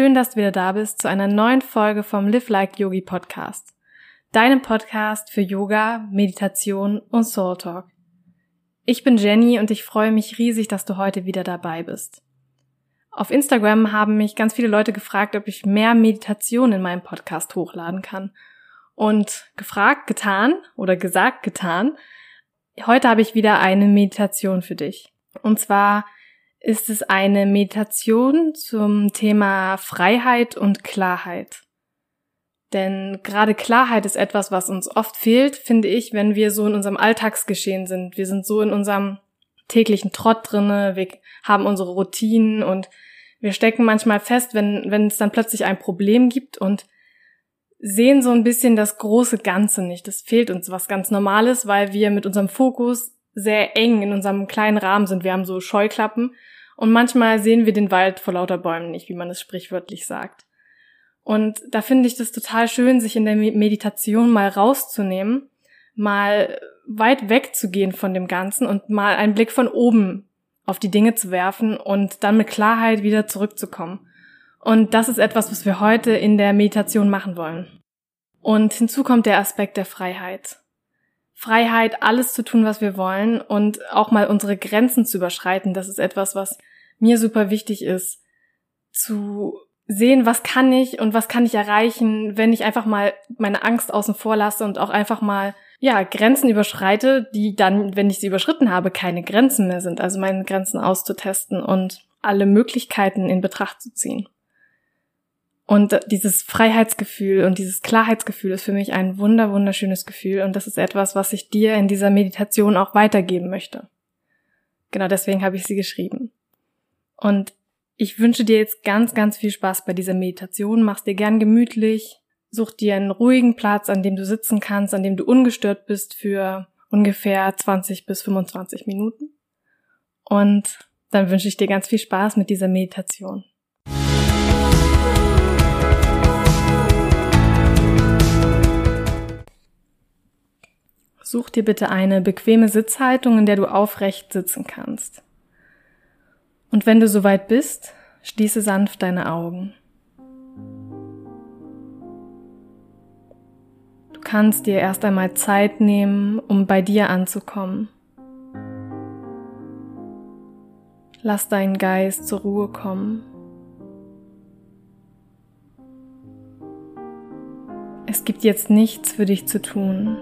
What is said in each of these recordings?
Schön, dass du wieder da bist zu einer neuen Folge vom Live Like Yogi Podcast. Deinem Podcast für Yoga, Meditation und Soul Talk. Ich bin Jenny und ich freue mich riesig, dass du heute wieder dabei bist. Auf Instagram haben mich ganz viele Leute gefragt, ob ich mehr Meditation in meinem Podcast hochladen kann. Und gefragt, getan oder gesagt, getan. Heute habe ich wieder eine Meditation für dich. Und zwar ist es eine Meditation zum Thema Freiheit und Klarheit. Denn gerade Klarheit ist etwas, was uns oft fehlt, finde ich, wenn wir so in unserem Alltagsgeschehen sind. Wir sind so in unserem täglichen Trott drinne, wir haben unsere Routinen und wir stecken manchmal fest, wenn, wenn es dann plötzlich ein Problem gibt und sehen so ein bisschen das große Ganze nicht. Es fehlt uns was ganz Normales, weil wir mit unserem Fokus sehr eng in unserem kleinen Rahmen sind. Wir haben so Scheuklappen und manchmal sehen wir den Wald vor lauter Bäumen nicht, wie man es sprichwörtlich sagt. Und da finde ich das total schön, sich in der Meditation mal rauszunehmen, mal weit wegzugehen von dem Ganzen und mal einen Blick von oben auf die Dinge zu werfen und dann mit Klarheit wieder zurückzukommen. Und das ist etwas, was wir heute in der Meditation machen wollen. Und hinzu kommt der Aspekt der Freiheit. Freiheit, alles zu tun, was wir wollen und auch mal unsere Grenzen zu überschreiten. Das ist etwas, was mir super wichtig ist, zu sehen, was kann ich und was kann ich erreichen, wenn ich einfach mal meine Angst außen vor lasse und auch einfach mal ja, Grenzen überschreite, die dann, wenn ich sie überschritten habe, keine Grenzen mehr sind. Also meine Grenzen auszutesten und alle Möglichkeiten in Betracht zu ziehen. Und dieses Freiheitsgefühl und dieses Klarheitsgefühl ist für mich ein wunder, wunderschönes Gefühl und das ist etwas, was ich dir in dieser Meditation auch weitergeben möchte. Genau deswegen habe ich sie geschrieben. Und ich wünsche dir jetzt ganz, ganz viel Spaß bei dieser Meditation. Mach's dir gern gemütlich. Such dir einen ruhigen Platz, an dem du sitzen kannst, an dem du ungestört bist für ungefähr 20 bis 25 Minuten. Und dann wünsche ich dir ganz viel Spaß mit dieser Meditation. Such dir bitte eine bequeme Sitzhaltung, in der du aufrecht sitzen kannst. Und wenn du soweit bist, schließe sanft deine Augen. Du kannst dir erst einmal Zeit nehmen, um bei dir anzukommen. Lass deinen Geist zur Ruhe kommen. Es gibt jetzt nichts für dich zu tun.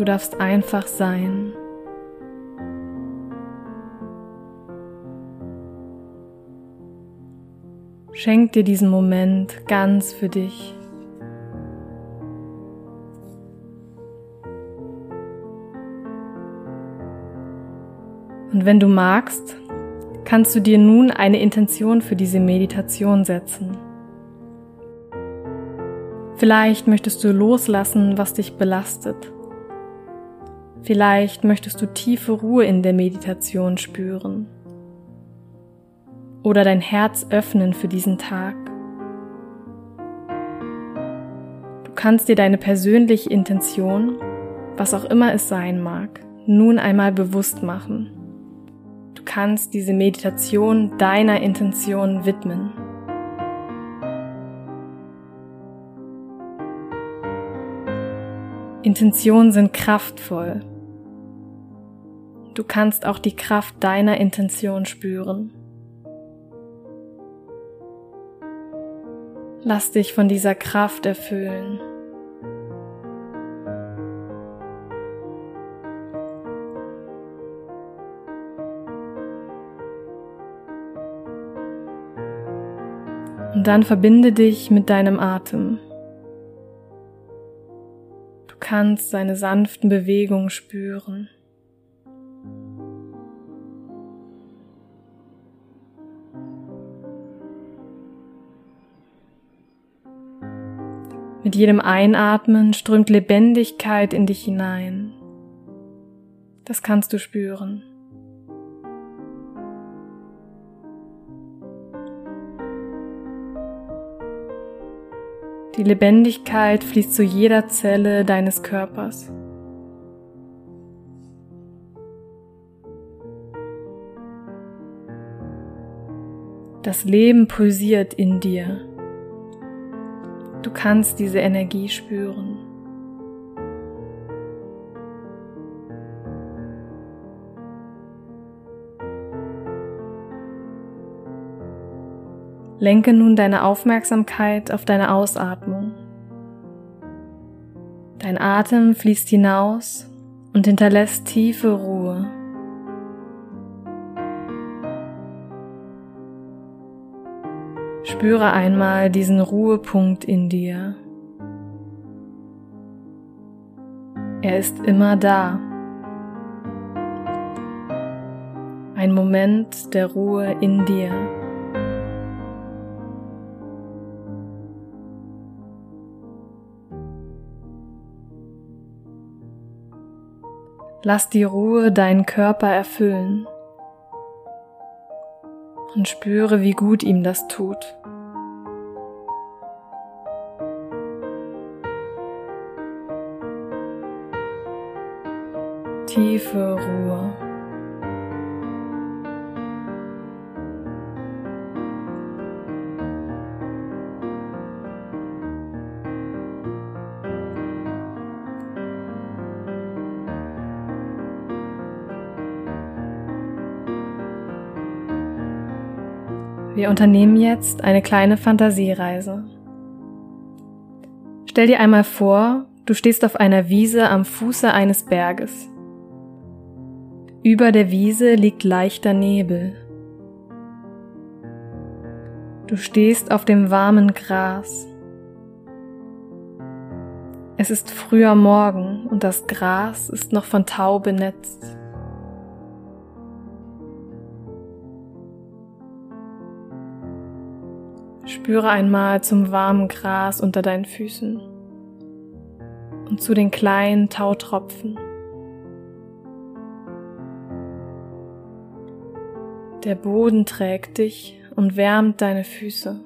Du darfst einfach sein. Schenk dir diesen Moment ganz für dich. Und wenn du magst, kannst du dir nun eine Intention für diese Meditation setzen. Vielleicht möchtest du loslassen, was dich belastet. Vielleicht möchtest du tiefe Ruhe in der Meditation spüren oder dein Herz öffnen für diesen Tag. Du kannst dir deine persönliche Intention, was auch immer es sein mag, nun einmal bewusst machen. Du kannst diese Meditation deiner Intention widmen. Intentionen sind kraftvoll Du kannst auch die Kraft deiner Intention spüren. Lass dich von dieser Kraft erfüllen. Und dann verbinde dich mit deinem Atem. Du kannst seine sanften Bewegungen spüren. Mit jedem Einatmen strömt Lebendigkeit in dich hinein. Das kannst du spüren. Die Lebendigkeit fließt zu jeder Zelle deines Körpers. Das Leben pulsiert in dir. Du kannst diese Energie spüren. Lenke nun deine Aufmerksamkeit auf deine Ausatmung. Dein Atem fließt hinaus und hinterlässt tiefe Ruhe. Spüre einmal diesen Ruhepunkt in dir. Er ist immer da. Ein Moment der Ruhe in dir. Lass die Ruhe deinen Körper erfüllen und spüre, wie gut ihm das tut. Tiefe Ruhe. Wir unternehmen jetzt eine kleine Fantasiereise. Stell dir einmal vor, du stehst auf einer Wiese am Fuße eines Berges. Über der Wiese liegt leichter Nebel. Du stehst auf dem warmen Gras. Es ist früher Morgen und das Gras ist noch von Tau benetzt. Spüre einmal zum warmen Gras unter deinen Füßen und zu den kleinen Tautropfen. Der Boden trägt dich und wärmt deine Füße.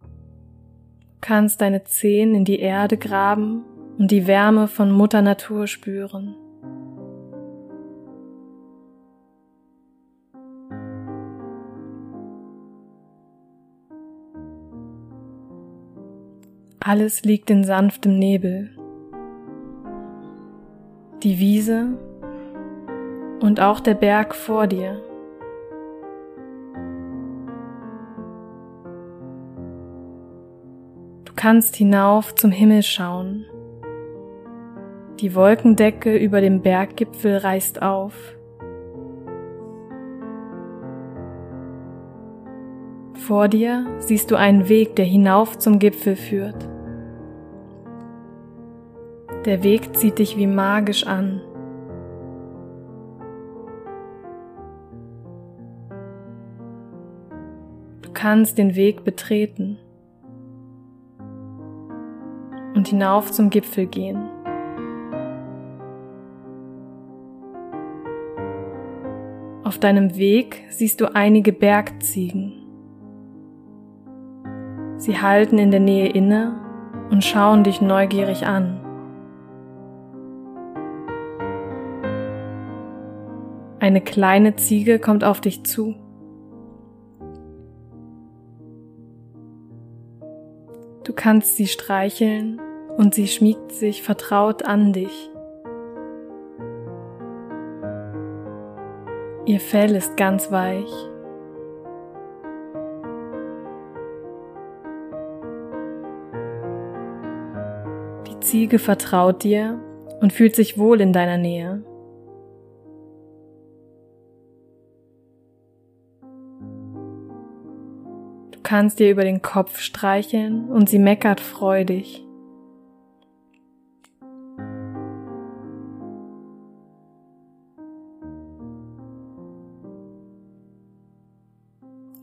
Du kannst deine Zehen in die Erde graben und die Wärme von Mutter Natur spüren. Alles liegt in sanftem Nebel. Die Wiese und auch der Berg vor dir. Du kannst hinauf zum Himmel schauen. Die Wolkendecke über dem Berggipfel reißt auf. Vor dir siehst du einen Weg, der hinauf zum Gipfel führt. Der Weg zieht dich wie magisch an. Du kannst den Weg betreten und hinauf zum Gipfel gehen. Auf deinem Weg siehst du einige Bergziegen. Sie halten in der Nähe inne und schauen dich neugierig an. Eine kleine Ziege kommt auf dich zu. Du kannst sie streicheln und sie schmiegt sich vertraut an dich. Ihr Fell ist ganz weich. Die Ziege vertraut dir und fühlt sich wohl in deiner Nähe. Kannst dir über den Kopf streicheln und sie meckert freudig.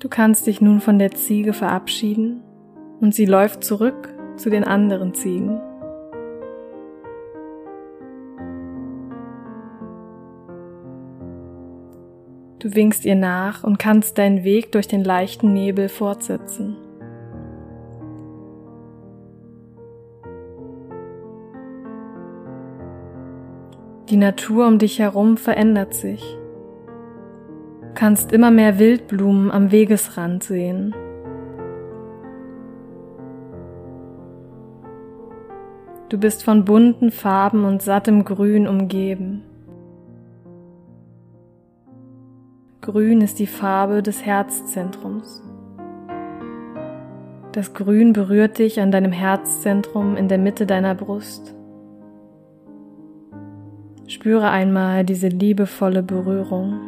Du kannst dich nun von der Ziege verabschieden und sie läuft zurück zu den anderen Ziegen. Du winkst ihr nach und kannst deinen Weg durch den leichten Nebel fortsetzen. Die Natur um dich herum verändert sich. Du kannst immer mehr Wildblumen am Wegesrand sehen. Du bist von bunten Farben und sattem Grün umgeben. Grün ist die Farbe des Herzzentrums. Das Grün berührt dich an deinem Herzzentrum in der Mitte deiner Brust. Spüre einmal diese liebevolle Berührung.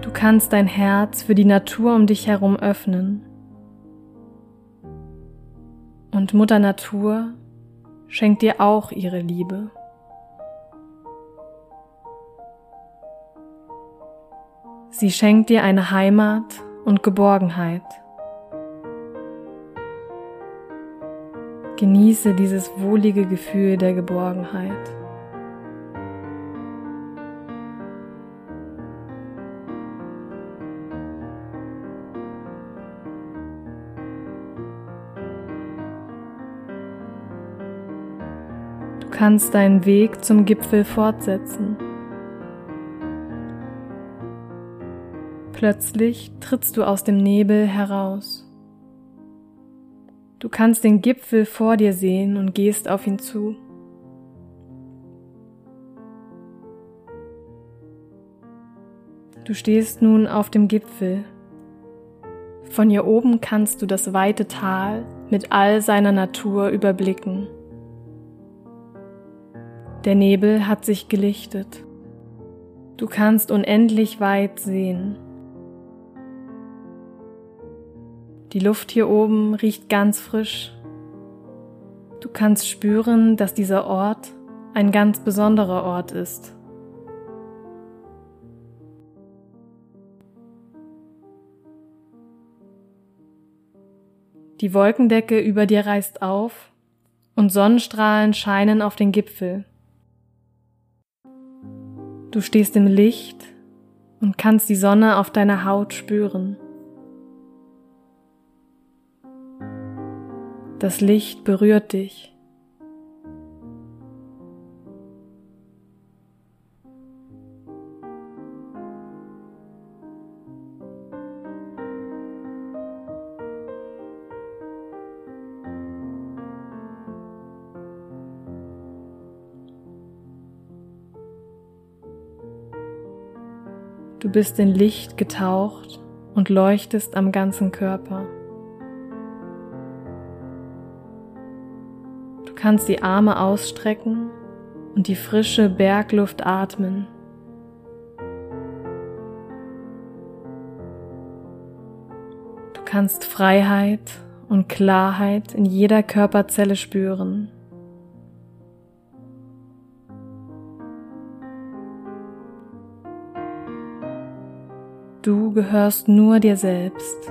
Du kannst dein Herz für die Natur um dich herum öffnen. Und Mutter Natur schenkt dir auch ihre Liebe. Sie schenkt dir eine Heimat und Geborgenheit. Genieße dieses wohlige Gefühl der Geborgenheit. Kannst deinen Weg zum Gipfel fortsetzen. Plötzlich trittst du aus dem Nebel heraus. Du kannst den Gipfel vor dir sehen und gehst auf ihn zu. Du stehst nun auf dem Gipfel. Von hier oben kannst du das weite Tal mit all seiner Natur überblicken. Der Nebel hat sich gelichtet. Du kannst unendlich weit sehen. Die Luft hier oben riecht ganz frisch. Du kannst spüren, dass dieser Ort ein ganz besonderer Ort ist. Die Wolkendecke über dir reißt auf und Sonnenstrahlen scheinen auf den Gipfel. Du stehst im Licht und kannst die Sonne auf deiner Haut spüren. Das Licht berührt dich. Du bist in Licht getaucht und leuchtest am ganzen Körper. kannst die Arme ausstrecken und die frische Bergluft atmen. Du kannst Freiheit und Klarheit in jeder Körperzelle spüren. Du gehörst nur dir selbst.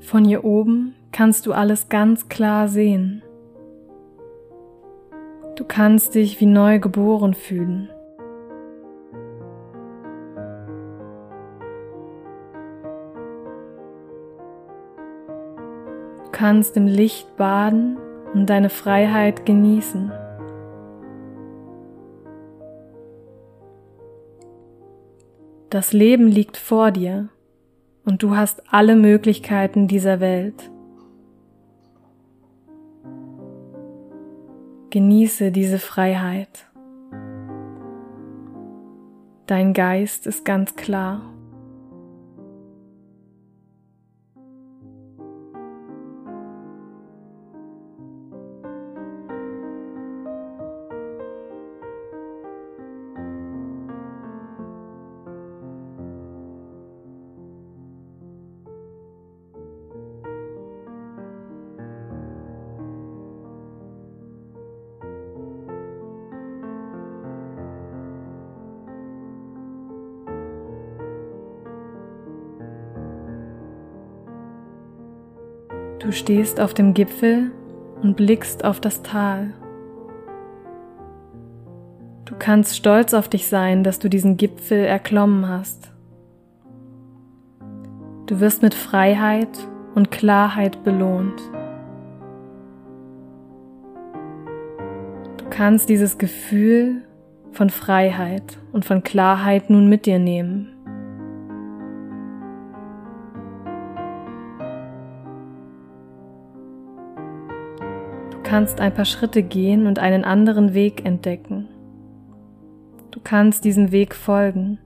Von hier oben kannst du alles ganz klar sehen. Du kannst dich wie neu geboren fühlen. Kannst im Licht baden und deine Freiheit genießen. Das Leben liegt vor dir und du hast alle Möglichkeiten dieser Welt. Genieße diese Freiheit. Dein Geist ist ganz klar. Du stehst auf dem Gipfel und blickst auf das Tal. Du kannst stolz auf dich sein, dass du diesen Gipfel erklommen hast. Du wirst mit Freiheit und Klarheit belohnt. Du kannst dieses Gefühl von Freiheit und von Klarheit nun mit dir nehmen. Kannst ein paar Schritte gehen und einen anderen Weg entdecken. Du kannst diesem Weg folgen.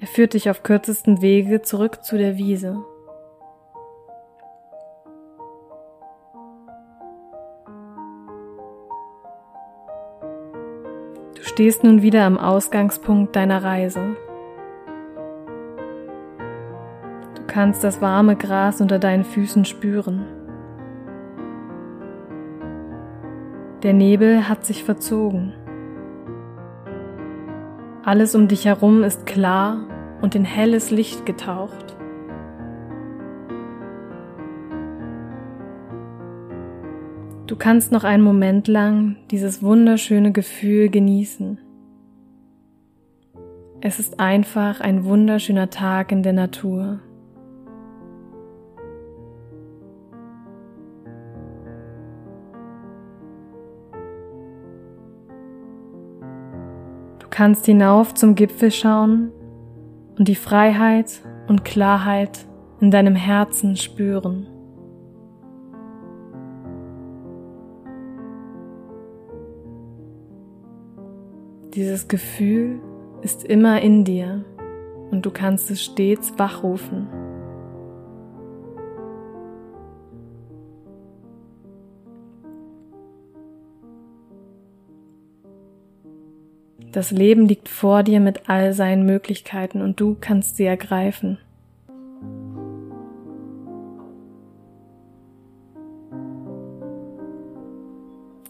Er führt dich auf kürzesten Wege zurück zu der Wiese. Du stehst nun wieder am Ausgangspunkt deiner Reise. Du kannst das warme Gras unter deinen Füßen spüren. Der Nebel hat sich verzogen. Alles um dich herum ist klar und in helles Licht getaucht. Du kannst noch einen Moment lang dieses wunderschöne Gefühl genießen. Es ist einfach ein wunderschöner Tag in der Natur. Kannst hinauf zum Gipfel schauen und die Freiheit und Klarheit in deinem Herzen spüren. Dieses Gefühl ist immer in dir und du kannst es stets wachrufen. Das Leben liegt vor dir mit all seinen Möglichkeiten und du kannst sie ergreifen.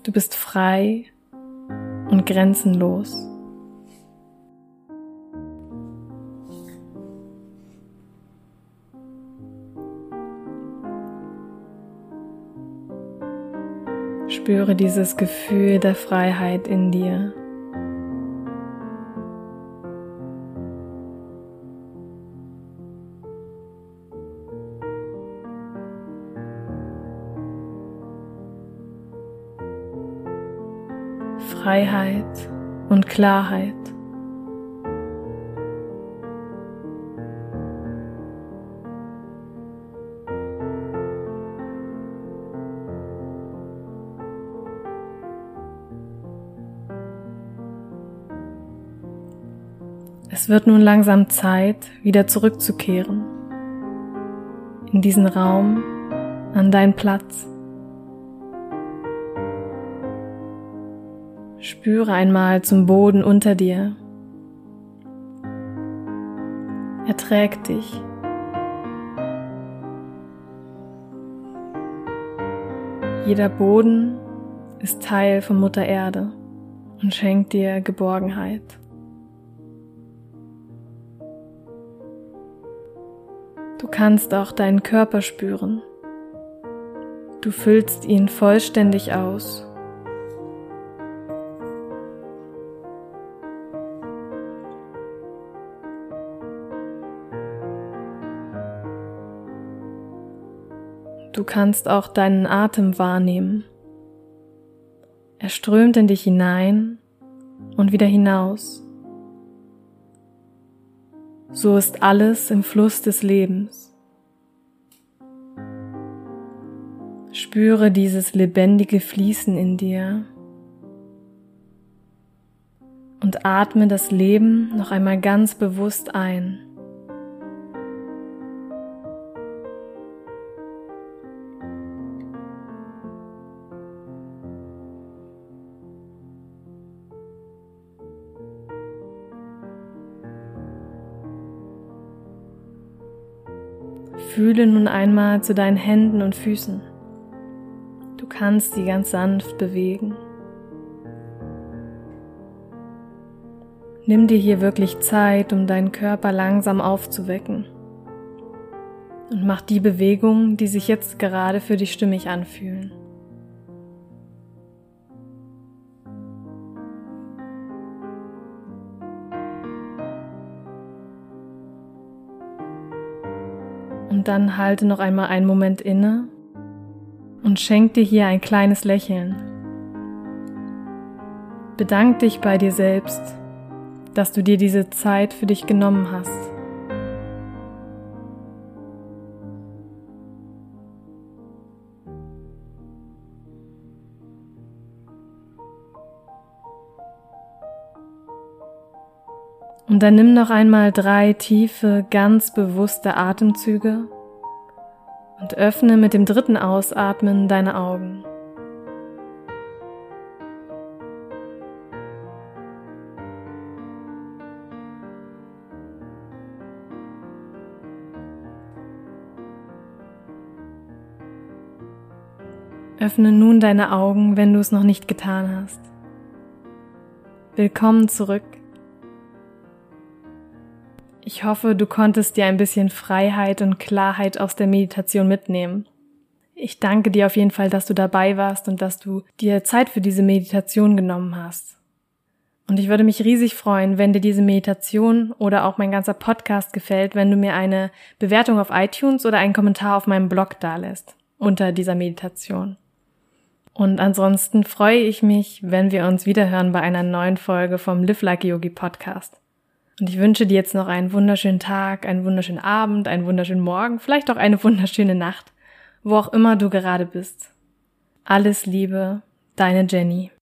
Du bist frei und grenzenlos. Spüre dieses Gefühl der Freiheit in dir. Freiheit und Klarheit. Es wird nun langsam Zeit, wieder zurückzukehren in diesen Raum, an deinen Platz. Spüre einmal zum Boden unter dir. Er trägt dich. Jeder Boden ist Teil von Mutter Erde und schenkt dir Geborgenheit. Du kannst auch deinen Körper spüren. Du füllst ihn vollständig aus Du kannst auch deinen Atem wahrnehmen. Er strömt in dich hinein und wieder hinaus. So ist alles im Fluss des Lebens. Spüre dieses lebendige Fließen in dir und atme das Leben noch einmal ganz bewusst ein. Fühle nun einmal zu deinen Händen und Füßen. Du kannst sie ganz sanft bewegen. Nimm dir hier wirklich Zeit, um deinen Körper langsam aufzuwecken. Und mach die Bewegungen, die sich jetzt gerade für dich stimmig anfühlen. Und dann halte noch einmal einen Moment inne und schenk dir hier ein kleines Lächeln. Bedank dich bei dir selbst, dass du dir diese Zeit für dich genommen hast. Und dann nimm noch einmal drei tiefe, ganz bewusste Atemzüge und öffne mit dem dritten Ausatmen deine Augen. Öffne nun deine Augen, wenn du es noch nicht getan hast. Willkommen zurück. Ich hoffe, du konntest dir ein bisschen Freiheit und Klarheit aus der Meditation mitnehmen. Ich danke dir auf jeden Fall, dass du dabei warst und dass du dir Zeit für diese Meditation genommen hast. Und ich würde mich riesig freuen, wenn dir diese Meditation oder auch mein ganzer Podcast gefällt, wenn du mir eine Bewertung auf iTunes oder einen Kommentar auf meinem Blog dalässt unter dieser Meditation. Und ansonsten freue ich mich, wenn wir uns wiederhören bei einer neuen Folge vom Live Like Yogi Podcast. Und ich wünsche dir jetzt noch einen wunderschönen Tag, einen wunderschönen Abend, einen wunderschönen Morgen, vielleicht auch eine wunderschöne Nacht, wo auch immer du gerade bist. Alles Liebe, deine Jenny.